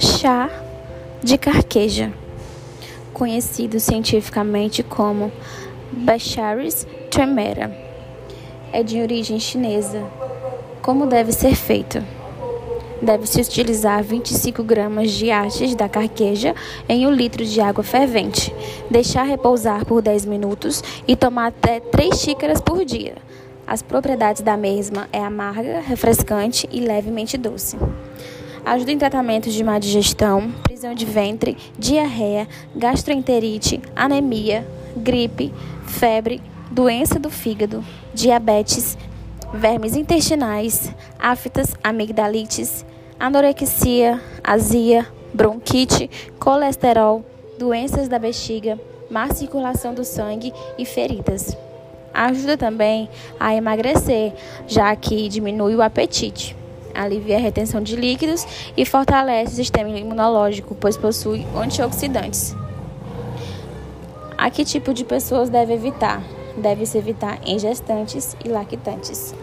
Chá de carqueja, conhecido cientificamente como Baccharis tremera, é de origem chinesa. Como deve ser feito? Deve-se utilizar 25 gramas de hastes da carqueja em um litro de água fervente, deixar repousar por 10 minutos e tomar até 3 xícaras por dia. As propriedades da mesma é amarga, refrescante e levemente doce. Ajuda em tratamentos de má digestão, prisão de ventre, diarreia, gastroenterite, anemia, gripe, febre, doença do fígado, diabetes, vermes intestinais, aftas, amigdalites, anorexia, azia, bronquite, colesterol, doenças da bexiga, má circulação do sangue e feridas. Ajuda também a emagrecer, já que diminui o apetite, alivia a retenção de líquidos e fortalece o sistema imunológico, pois possui antioxidantes. A que tipo de pessoas deve evitar? Deve-se evitar em gestantes e lactantes.